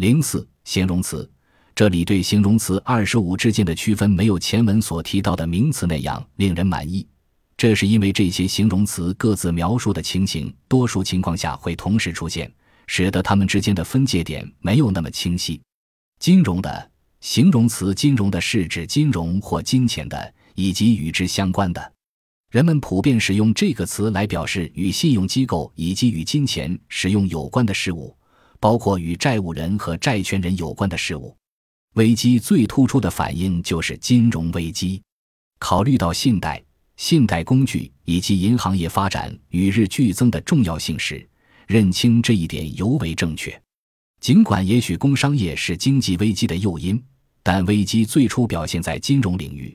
零四形容词，这里对形容词二十五之间的区分没有前文所提到的名词那样令人满意。这是因为这些形容词各自描述的情形，多数情况下会同时出现，使得它们之间的分界点没有那么清晰。金融的形容词，金融的是指金融或金钱的，以及与之相关的。人们普遍使用这个词来表示与信用机构以及与金钱使用有关的事物，包括与债务人和债权人有关的事物。危机最突出的反应就是金融危机。考虑到信贷。信贷工具以及银行业发展与日俱增的重要性时，认清这一点尤为正确。尽管也许工商业是经济危机的诱因，但危机最初表现在金融领域，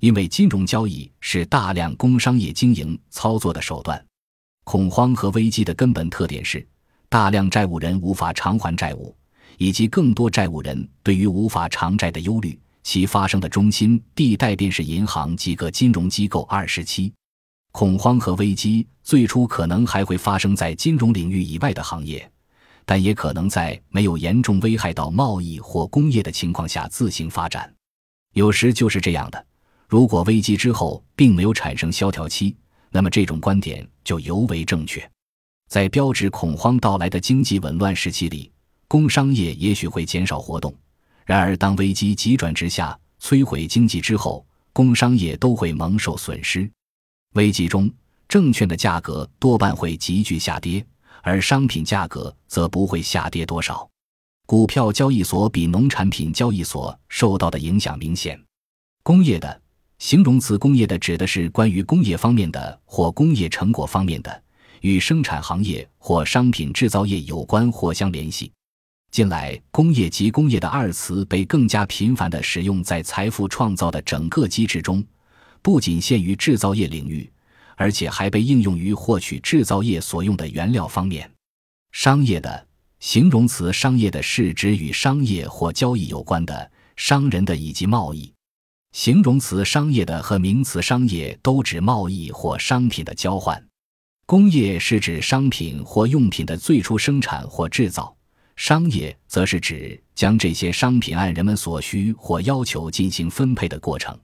因为金融交易是大量工商业经营操作的手段。恐慌和危机的根本特点是大量债务人无法偿还债务，以及更多债务人对于无法偿债的忧虑。其发生的中心地带便是银行及各金融机构。二十七，恐慌和危机最初可能还会发生在金融领域以外的行业，但也可能在没有严重危害到贸易或工业的情况下自行发展。有时就是这样的。如果危机之后并没有产生萧条期，那么这种观点就尤为正确。在标志恐慌到来的经济紊乱时期里，工商业也许会减少活动。然而，当危机急转直下，摧毁经济之后，工商业都会蒙受损失。危机中，证券的价格多半会急剧下跌，而商品价格则不会下跌多少。股票交易所比农产品交易所受到的影响明显。工业的形容词，工业的指的是关于工业方面的或工业成果方面的，与生产行业或商品制造业有关或相联系。近来，工业及工业的二词被更加频繁地使用在财富创造的整个机制中，不仅限于制造业领域，而且还被应用于获取制造业所用的原料方面。商业的形容词，商业的是指与商业或交易有关的商人的以及贸易。形容词商业的和名词商业都指贸易或商品的交换。工业是指商品或用品的最初生产或制造。商业则是指将这些商品按人们所需或要求进行分配的过程。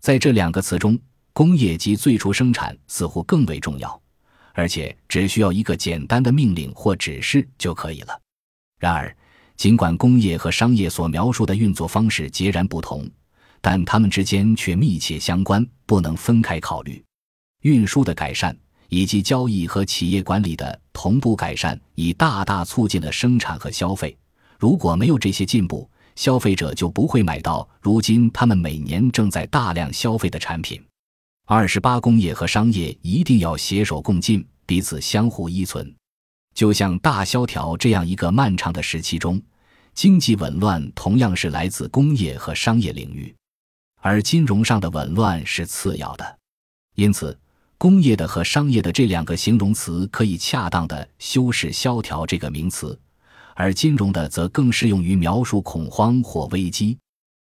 在这两个词中，工业及最初生产似乎更为重要，而且只需要一个简单的命令或指示就可以了。然而，尽管工业和商业所描述的运作方式截然不同，但它们之间却密切相关，不能分开考虑。运输的改善。以及交易和企业管理的同步改善，已大大促进了生产和消费。如果没有这些进步，消费者就不会买到如今他们每年正在大量消费的产品。二十八，工业和商业一定要携手共进，彼此相互依存。就像大萧条这样一个漫长的时期中，经济紊乱同样是来自工业和商业领域，而金融上的紊乱是次要的。因此。工业的和商业的这两个形容词可以恰当的修饰萧条这个名词，而金融的则更适用于描述恐慌或危机。